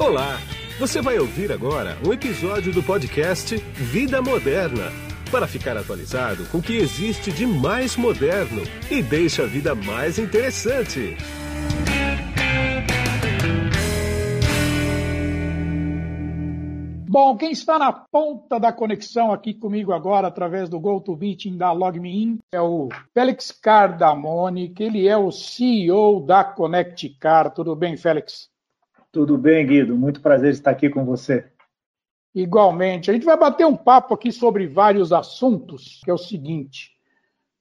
Olá! Você vai ouvir agora um episódio do podcast Vida Moderna para ficar atualizado com o que existe de mais moderno e deixa a vida mais interessante. Bom, quem está na ponta da conexão aqui comigo agora, através do GoToMeeting da LogMeIn, é o Félix Cardamone, que ele é o CEO da ConnectCar. Tudo bem, Félix? Tudo bem, Guido. Muito prazer estar aqui com você. Igualmente. A gente vai bater um papo aqui sobre vários assuntos, que é o seguinte.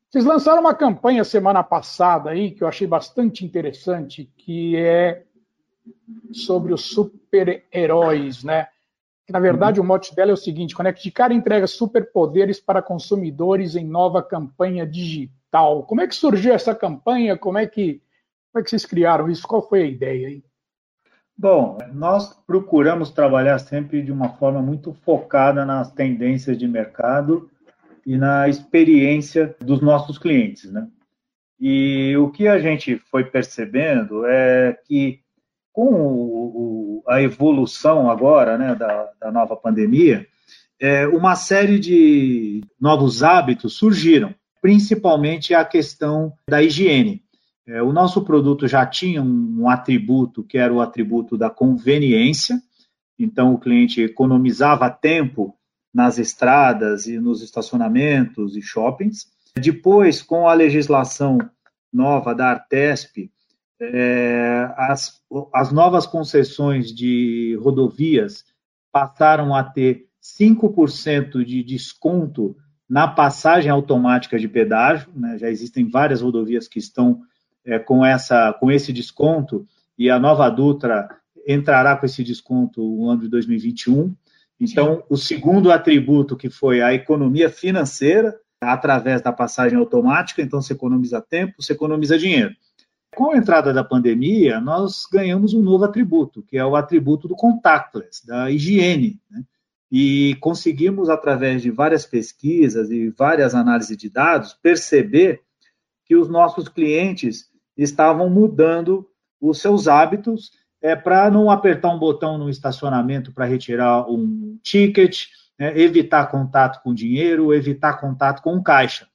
Vocês lançaram uma campanha semana passada aí, que eu achei bastante interessante, que é sobre os super-heróis, né? Que, na verdade, uhum. o mote dela é o seguinte: Conecticar entrega superpoderes para consumidores em nova campanha digital. Como é que surgiu essa campanha? Como é que, como é que vocês criaram isso? Qual foi a ideia aí? Bom, nós procuramos trabalhar sempre de uma forma muito focada nas tendências de mercado e na experiência dos nossos clientes, né? E o que a gente foi percebendo é que com o, a evolução agora, né, da, da nova pandemia, é, uma série de novos hábitos surgiram, principalmente a questão da higiene. É, o nosso produto já tinha um, um atributo que era o atributo da conveniência, então o cliente economizava tempo nas estradas e nos estacionamentos e shoppings. Depois, com a legislação nova da Artesp, é, as, as novas concessões de rodovias passaram a ter 5% de desconto na passagem automática de pedágio. Né? Já existem várias rodovias que estão é, com, essa, com esse desconto, e a nova Dutra entrará com esse desconto no ano de 2021. Então, Sim. o segundo atributo, que foi a economia financeira, através da passagem automática, então você economiza tempo, você economiza dinheiro. Com a entrada da pandemia, nós ganhamos um novo atributo, que é o atributo do contactless, da higiene. Né? E conseguimos, através de várias pesquisas e várias análises de dados, perceber que os nossos clientes estavam mudando os seus hábitos é, para não apertar um botão no estacionamento para retirar um ticket, né, evitar contato com dinheiro, evitar contato com caixa.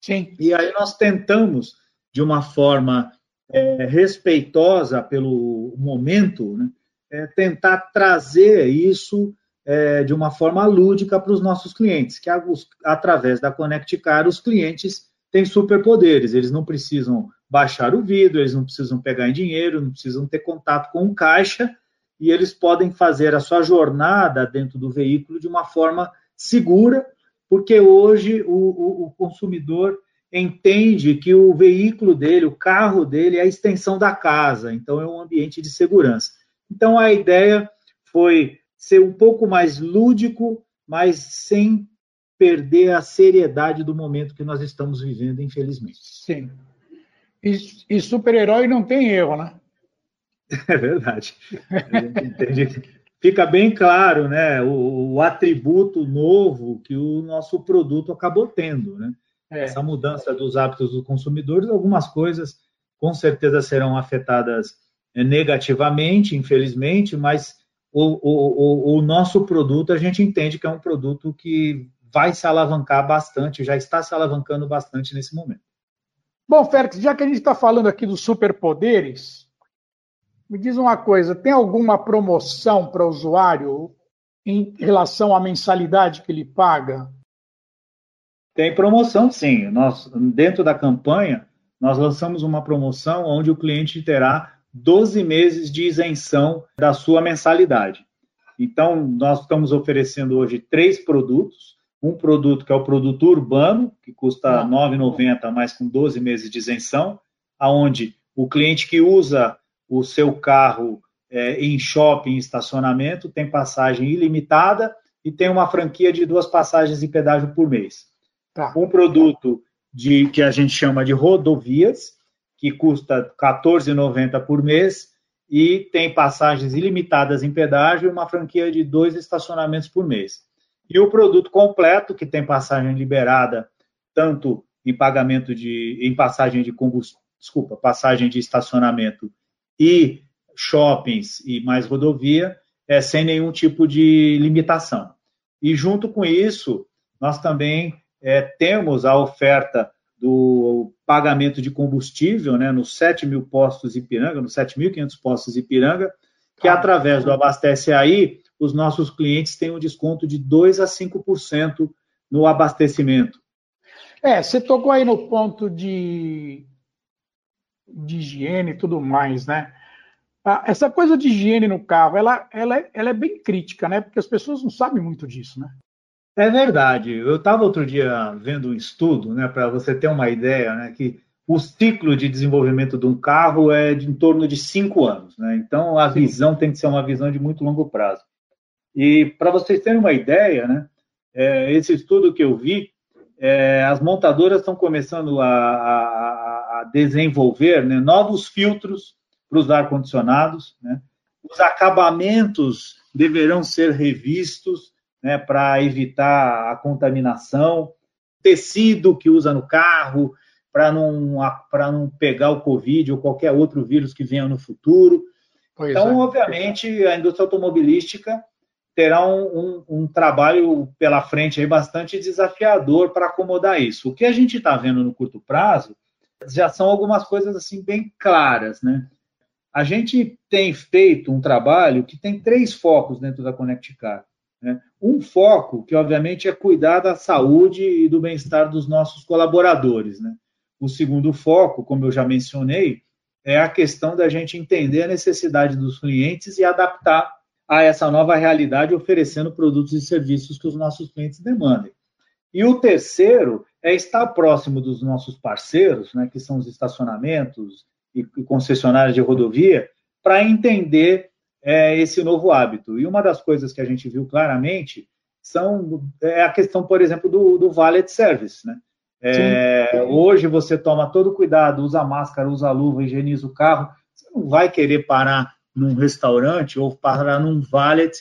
Sim. E aí nós tentamos, de uma forma é, respeitosa pelo momento, né, é, tentar trazer isso é, de uma forma lúdica para os nossos clientes, que através da Connect Car os clientes têm superpoderes, eles não precisam baixar o vidro, eles não precisam pegar em dinheiro, não precisam ter contato com o caixa e eles podem fazer a sua jornada dentro do veículo de uma forma segura, porque hoje o, o, o consumidor entende que o veículo dele, o carro dele, é a extensão da casa, então é um ambiente de segurança. Então a ideia foi ser um pouco mais lúdico, mas sem perder a seriedade do momento que nós estamos vivendo, infelizmente. Sim. E, e super-herói não tem erro, né? É verdade. Fica bem claro, né, o, o, atributo novo que o nosso produto acabou tendo, né? É. Essa mudança dos hábitos dos consumidores, algumas coisas com certeza serão afetadas eh, negativamente, infelizmente, mas o, o, o, nosso produto a gente entende que é um produto que vai se alavancar bastante, já está se alavancando bastante nesse momento. Bom, Félix, já que a gente está falando aqui dos superpoderes, me diz uma coisa: tem alguma promoção para o usuário em relação à mensalidade que ele paga? Tem promoção, sim. Nós, dentro da campanha, nós lançamos uma promoção onde o cliente terá 12 meses de isenção da sua mensalidade. Então, nós estamos oferecendo hoje três produtos um produto que é o produto urbano, que custa R$ 9,90, mas com 12 meses de isenção, aonde o cliente que usa o seu carro é, em shopping, estacionamento, tem passagem ilimitada e tem uma franquia de duas passagens de pedágio por mês. Tá. Um produto de que a gente chama de rodovias, que custa R$ 14,90 por mês e tem passagens ilimitadas em pedágio e uma franquia de dois estacionamentos por mês. E o produto completo, que tem passagem liberada tanto em pagamento de em passagem de combustível, desculpa, passagem de estacionamento e shoppings e mais rodovia, é, sem nenhum tipo de limitação. E junto com isso, nós também é, temos a oferta do pagamento de combustível né, nos 7 mil postos Ipiranga, nos 7.500 postos Ipiranga, que através do Abastece Aí, os nossos clientes têm um desconto de 2 a 5% no abastecimento. É, você tocou aí no ponto de, de higiene e tudo mais, né? Essa coisa de higiene no carro, ela, ela, ela é bem crítica, né? Porque as pessoas não sabem muito disso, né? É verdade. Eu estava outro dia vendo um estudo, né, para você ter uma ideia, né, que o ciclo de desenvolvimento de um carro é de em torno de cinco anos. Né? Então, a visão tem que ser uma visão de muito longo prazo. E para vocês terem uma ideia, né, é, esse estudo que eu vi, é, as montadoras estão começando a, a, a desenvolver né, novos filtros para os ar-condicionados. Né? Os acabamentos deverão ser revistos né, para evitar a contaminação, tecido que usa no carro, para não, não pegar o Covid ou qualquer outro vírus que venha no futuro. Pois então, é. obviamente, a indústria automobilística terá um, um, um, trabalho pela frente aí bastante desafiador para acomodar isso. O que a gente está vendo no curto prazo já são algumas coisas assim bem claras, né? A gente tem feito um trabalho que tem três focos dentro da Connect Car. Né? Um foco que, obviamente, é cuidar da saúde e do bem-estar dos nossos colaboradores. Né? O segundo foco, como eu já mencionei, é a questão da gente entender a necessidade dos clientes e adaptar a essa nova realidade, oferecendo produtos e serviços que os nossos clientes demandem. E o terceiro é estar próximo dos nossos parceiros, né, que são os estacionamentos e concessionárias de rodovia, para entender é, esse novo hábito. E uma das coisas que a gente viu claramente são é a questão, por exemplo, do, do valet service, né? É, hoje você toma todo cuidado, usa máscara, usa luva, higieniza o carro. Você não vai querer parar num restaurante ou parar num valet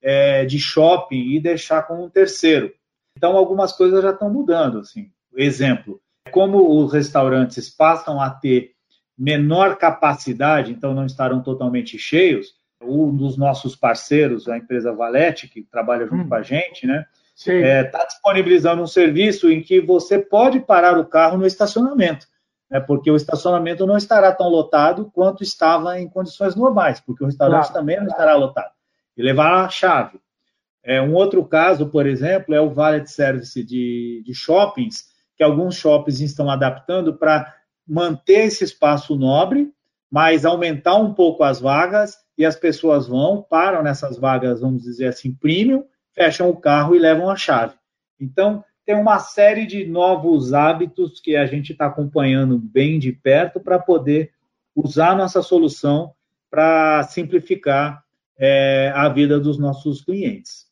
é, de shopping e deixar com um terceiro. Então, algumas coisas já estão mudando. Assim. Exemplo, como os restaurantes passam a ter menor capacidade, então não estarão totalmente cheios, um dos nossos parceiros, a empresa Valete, que trabalha junto hum. com a gente, né? Está é, tá disponibilizando um serviço em que você pode parar o carro no estacionamento, né? porque o estacionamento não estará tão lotado quanto estava em condições normais, porque o restaurante claro. também não estará lotado. E levar a chave. É, um outro caso, por exemplo, é o valet service de, de shoppings, que alguns shoppings estão adaptando para manter esse espaço nobre, mas aumentar um pouco as vagas e as pessoas vão, param nessas vagas, vamos dizer assim, premium, fecham o carro e levam a chave. Então, tem uma série de novos hábitos que a gente está acompanhando bem de perto para poder usar nossa solução para simplificar é, a vida dos nossos clientes.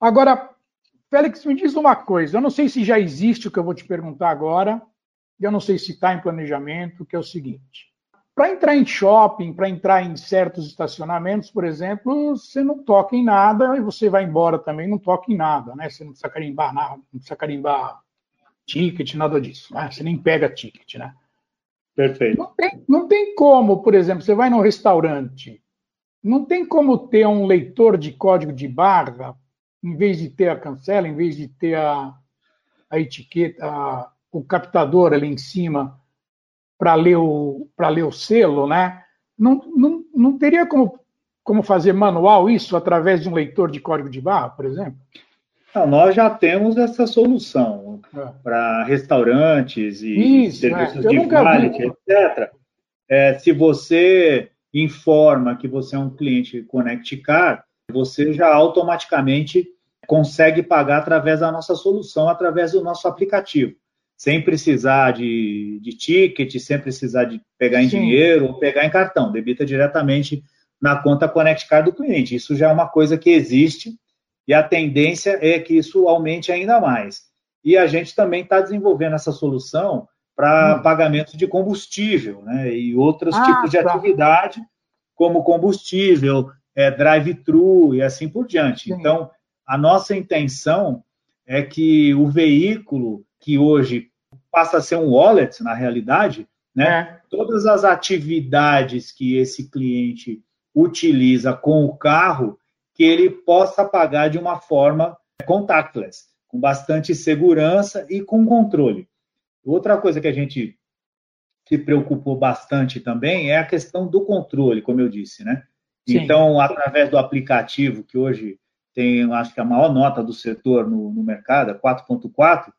Agora, Félix, me diz uma coisa. Eu não sei se já existe o que eu vou te perguntar agora. Eu não sei se está em planejamento, que é o seguinte. Para entrar em shopping, para entrar em certos estacionamentos, por exemplo, você não toca em nada e você vai embora também, não toca em nada, né? Você não precisa carimbar nada, não precisa carimbar ticket, nada disso, né? Você nem pega ticket, né? Perfeito. Não tem, não tem como, por exemplo, você vai num restaurante, não tem como ter um leitor de código de barra, em vez de ter a cancela, em vez de ter a, a etiqueta, a, o captador ali em cima, para ler, o, ler o selo, né? Não, não, não teria como, como fazer manual isso através de um leitor de código de barra, por exemplo? Não, nós já temos essa solução é. para restaurantes e isso, serviços é. de valet, etc. É, se você informa que você é um cliente Connect Car, você já automaticamente consegue pagar através da nossa solução, através do nosso aplicativo sem precisar de, de ticket, sem precisar de pegar em Sim. dinheiro ou pegar em cartão, debita diretamente na conta Connect Card do cliente. Isso já é uma coisa que existe e a tendência é que isso aumente ainda mais. E a gente também está desenvolvendo essa solução para hum. pagamento de combustível né, e outros ah, tipos de tá. atividade, como combustível, é, drive-thru e assim por diante. Sim. Então, a nossa intenção é que o veículo que hoje passa a ser um wallet na realidade, né? É. Todas as atividades que esse cliente utiliza com o carro, que ele possa pagar de uma forma contactless, com bastante segurança e com controle. Outra coisa que a gente se preocupou bastante também é a questão do controle, como eu disse, né? Sim. Então, através do aplicativo, que hoje tem, acho que a maior nota do setor no, no mercado, 4.4,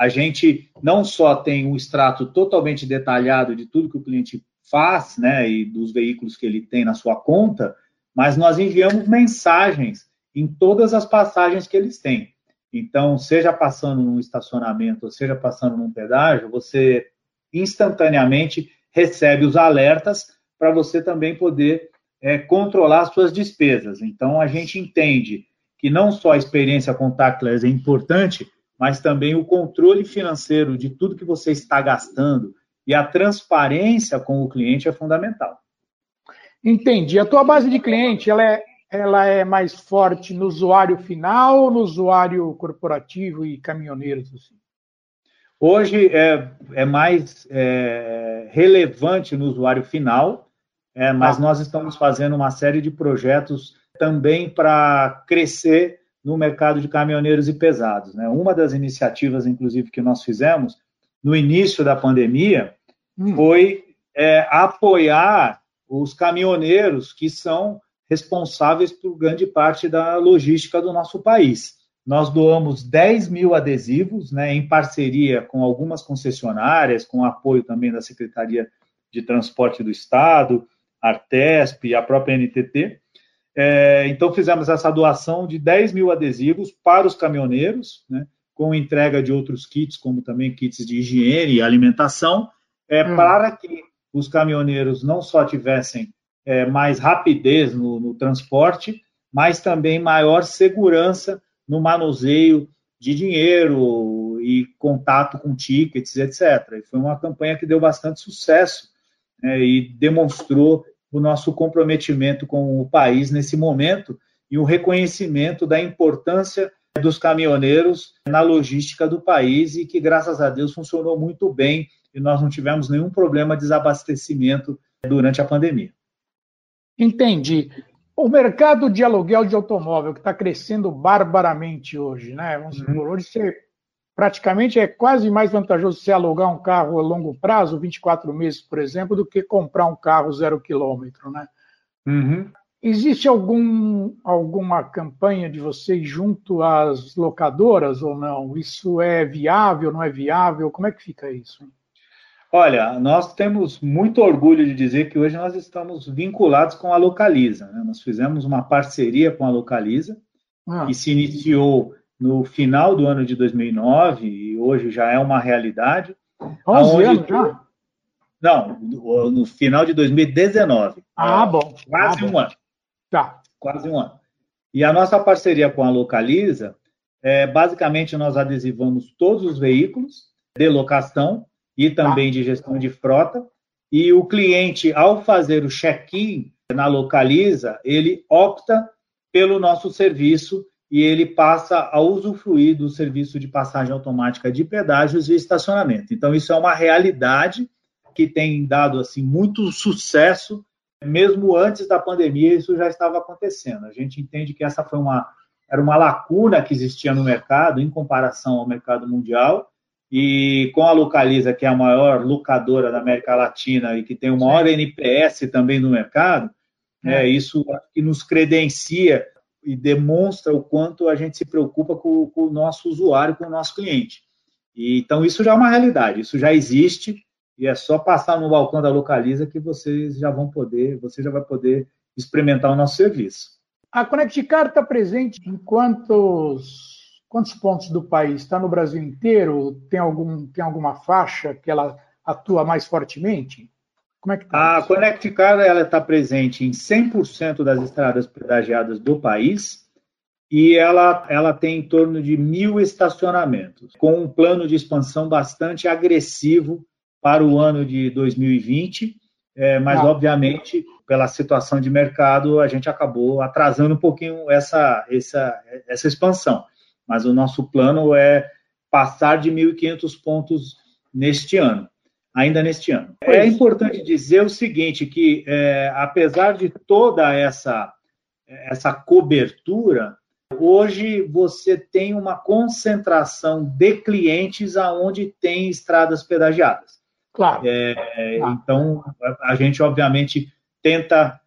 a gente não só tem um extrato totalmente detalhado de tudo que o cliente faz, né, e dos veículos que ele tem na sua conta, mas nós enviamos mensagens em todas as passagens que eles têm. Então, seja passando num estacionamento, ou seja passando num pedágio, você instantaneamente recebe os alertas para você também poder é, controlar as suas despesas. Então, a gente entende que não só a experiência contactless é importante, mas também o controle financeiro de tudo que você está gastando e a transparência com o cliente é fundamental. Entendi. A tua base de cliente, ela é, ela é mais forte no usuário final ou no usuário corporativo e caminhoneiros? Assim? Hoje é, é mais é, relevante no usuário final, é, mas ah. nós estamos fazendo uma série de projetos também para crescer no mercado de caminhoneiros e pesados. Né? Uma das iniciativas, inclusive, que nós fizemos no início da pandemia hum. foi é, apoiar os caminhoneiros que são responsáveis por grande parte da logística do nosso país. Nós doamos 10 mil adesivos, né, em parceria com algumas concessionárias, com apoio também da Secretaria de Transporte do Estado, Artesp e a própria NTT. É, então, fizemos essa doação de 10 mil adesivos para os caminhoneiros, né, com entrega de outros kits, como também kits de higiene e alimentação, é, hum. para que os caminhoneiros não só tivessem é, mais rapidez no, no, transporte, mas também maior segurança no manuseio de dinheiro e contato com tickets, etc. E foi uma campanha que deu bastante sucesso é, e demonstrou o nosso comprometimento com o país nesse momento e o reconhecimento da importância dos caminhoneiros na logística do país e que, graças a Deus, funcionou muito bem e nós não tivemos nenhum problema de desabastecimento durante a pandemia. Entendi. O mercado de aluguel de automóvel, que está crescendo barbaramente hoje, né? Vamos uhum. supor, hoje você praticamente é quase mais vantajoso você alugar um carro a longo prazo, 24 meses, por exemplo, do que comprar um carro zero quilômetro, né? Uhum. Existe algum, alguma campanha de vocês junto às locadoras ou não? Isso é viável, não é viável? Como é que fica isso? Olha, nós temos muito orgulho de dizer que hoje nós estamos vinculados com a Localiza. Né? Nós fizemos uma parceria com a Localiza, ah. que se iniciou no final do ano de 2009 e hoje já é uma realidade. 11 anos já? Não, no, final de 2019. Ah, bom. Quase ah, um bom. ano. Tá. Quase um ano. E a nossa parceria com a Localiza, é, basicamente nós adesivamos todos os veículos de locação e também tá. de gestão de frota. E o cliente, ao fazer o check-in na Localiza, ele opta pelo nosso serviço e ele passa a usufruir do serviço de passagem automática de pedágios e estacionamento. Então, isso é uma realidade que tem dado assim muito sucesso, mesmo antes da pandemia, isso já estava acontecendo. A gente entende que essa foi uma era uma lacuna que existia no mercado em comparação ao mercado mundial e com a Localiza, que é a maior locadora da América Latina e que tem o maior. NPS também no mercado, é. é, isso que nos credencia e demonstra o quanto a gente se preocupa com, com, o nosso usuário, com o nosso cliente. E, então, isso já é uma realidade, isso já existe, e é só passar no balcão da Localiza que vocês já vão poder, você já vai poder experimentar o nosso serviço. A Connecticar está presente em quantos quantos pontos do país? Está no Brasil inteiro? Tem, algum, tem alguma faixa que ela atua mais fortemente? Como é que tá? A Connecticar ela está presente em 100% das estradas pedagiadas do país e ela, ela tem em torno de mil estacionamentos, com um plano de expansão bastante agressivo para o ano de 2020, é, mas, ah. obviamente, pela situação de mercado, a gente acabou atrasando um pouquinho essa, essa, essa expansão. Mas o nosso plano é passar de 1.500 pontos neste ano, ainda neste ano. É importante dizer o seguinte, que é, apesar de toda essa essa cobertura, hoje você tem uma concentração de clientes aonde tem estradas pedagiadas. Claro. É, Então, a gente, obviamente, tenta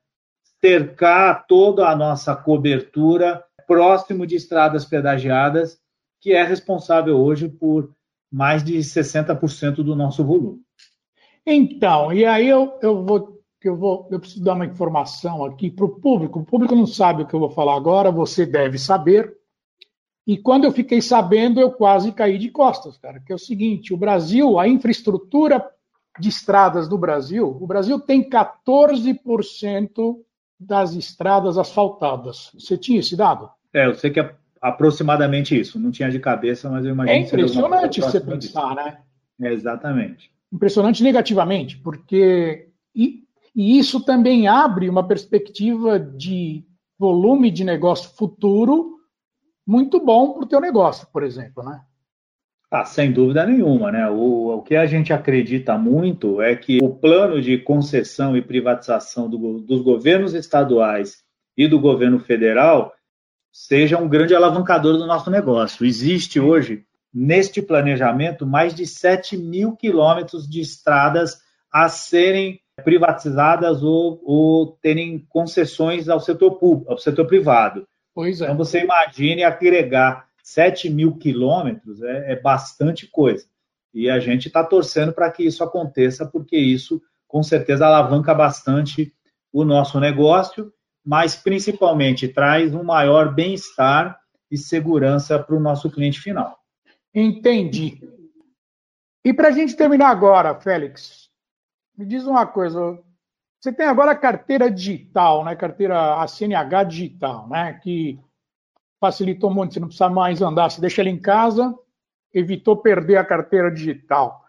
cercar toda a nossa cobertura próximo de estradas pedagiadas, que é responsável hoje por mais de 60% do nosso volume. Então, e aí eu, eu vou eu vou eu preciso dar uma informação aqui para o público. O público não sabe o que eu vou falar agora, você deve saber. E quando eu fiquei sabendo, eu quase caí de costas, cara. Que é o seguinte: o Brasil, a infraestrutura de estradas do Brasil, o Brasil tem 14% das estradas asfaltadas. Você tinha esse dado? É, eu sei que é aproximadamente isso. Não tinha de cabeça, mas eu imagino. É impressionante você pensar, né? É, exatamente. Impressionante negativamente, porque e, e isso também abre uma perspectiva de volume de negócio futuro muito bom para o teu negócio, por exemplo, né? Ah, sem dúvida nenhuma, né? O, o, que a gente acredita muito é que o plano de concessão e privatização do, dos governos estaduais e do governo federal seja um grande alavancador do nosso negócio. Existe hoje, neste planejamento, mais de 7 mil quilômetros de estradas a serem privatizadas ou, ou terem concessões ao setor público, ao setor privado. Pois é. Então você imagine agregar 7 mil quilômetros é, é bastante coisa. E a gente está torcendo para que isso aconteça, porque isso com certeza alavanca bastante o nosso negócio mas principalmente traz um maior bem-estar e segurança para o nosso cliente final. Entendi. E para a gente terminar agora, Félix, me diz uma coisa. Você tem agora a carteira digital, né? Carteira a CNH digital, né? Que facilitou muito. Você não precisa mais andar. Você deixa ela em casa, evitou perder a carteira digital.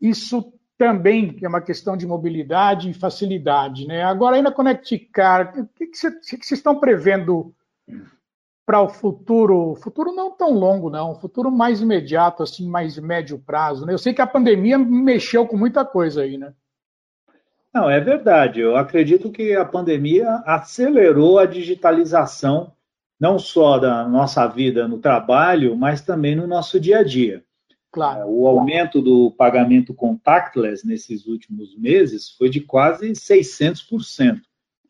Isso também é uma questão de mobilidade e facilidade. Né? Agora, aí na Connect Car, o que, vocês estão prevendo para o futuro? Futuro não tão longo, não, futuro mais imediato, assim, mais médio prazo. Né? Eu sei que a pandemia mexeu com muita coisa aí, né? Não, é verdade. Eu acredito que a pandemia acelerou a digitalização, não só da nossa vida no trabalho, mas também no nosso dia a dia. Claro. O aumento do pagamento contactless nesses últimos meses foi de quase 600%.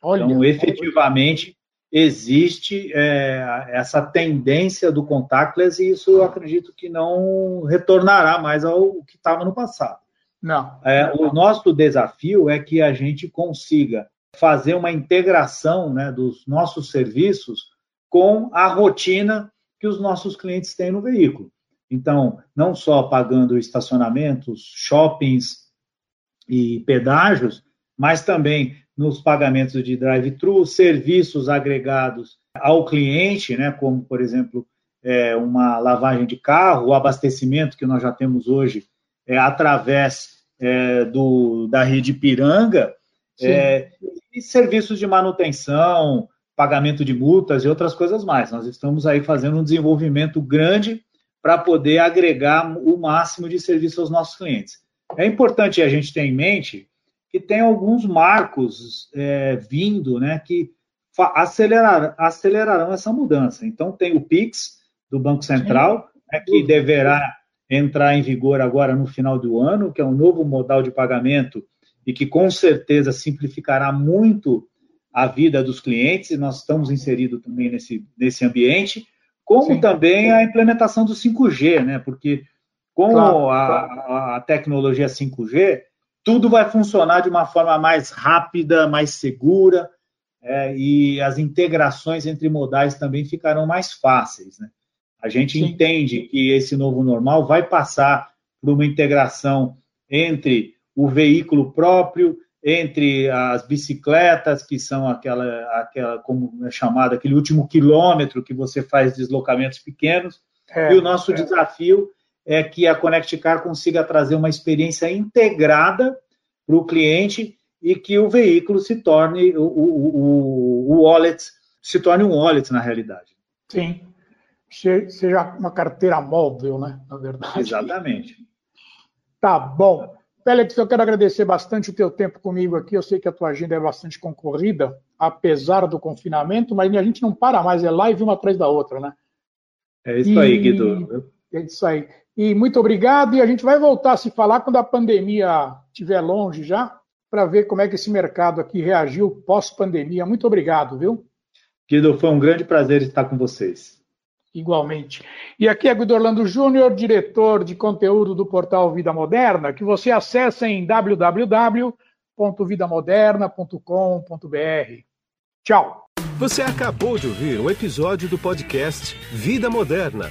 Olha, então, efetivamente, existe é, essa tendência do contactless e isso eu acredito que não retornará mais ao que estava no passado. Não. É, o nosso desafio é que a gente consiga fazer uma integração né, dos nossos serviços com a rotina que os nossos clientes têm no veículo. Então, não só pagando estacionamentos, shoppings e pedágios, mas também nos pagamentos de drive-thru, serviços agregados ao cliente, né, como, por exemplo, é, uma lavagem de carro, o abastecimento que nós já temos hoje é, através é, do, da rede Piranga, é, e serviços de manutenção, pagamento de multas e outras coisas mais. Nós estamos aí fazendo um desenvolvimento grande para poder agregar o máximo de serviço aos nossos clientes. É importante a gente ter em mente que tem alguns marcos é, vindo né, que acelerar, acelerarão essa mudança. Então, tem o PIX do Banco Central, né, que deverá entrar em vigor agora no final do ano, que é um novo modal de pagamento e que com certeza simplificará muito a vida dos clientes, e nós estamos inseridos também nesse, nesse ambiente como Sim. também a implementação do 5G, né? Porque com claro, a, claro. a, tecnologia 5G, tudo vai funcionar de uma forma mais rápida, mais segura, é, e as integrações entre modais também ficarão mais fáceis. Né? A gente Sim. entende que esse novo normal vai passar por uma integração entre o veículo próprio entre as bicicletas, que são aquela, aquela como é chamado, aquele último quilômetro que você faz deslocamentos pequenos. É, e o nosso é. desafio é que a Connect Car consiga trazer uma experiência integrada para o cliente e que o veículo se torne o, o, o, wallet, se torne um wallet na realidade. Sim. Seja uma carteira móvel, né? Na verdade. Exatamente. Tá bom. Félix, eu quero agradecer bastante o teu tempo comigo aqui. Eu sei que a tua agenda é bastante concorrida, apesar do confinamento, mas a gente não para mais, é live uma atrás da outra, né? É isso e... aí, Guido. É isso aí. E muito obrigado. E a gente vai voltar a se falar quando a pandemia estiver longe já, para ver como é que esse mercado aqui reagiu pós-pandemia. Muito obrigado, viu? Guido, foi um grande prazer estar com vocês. Igualmente. E aqui é Guido Orlando Júnior, diretor de conteúdo do portal Vida Moderna, que você acessa em www.vidamoderna.com.br. Tchau. Você acabou de ouvir um episódio do podcast Vida Moderna.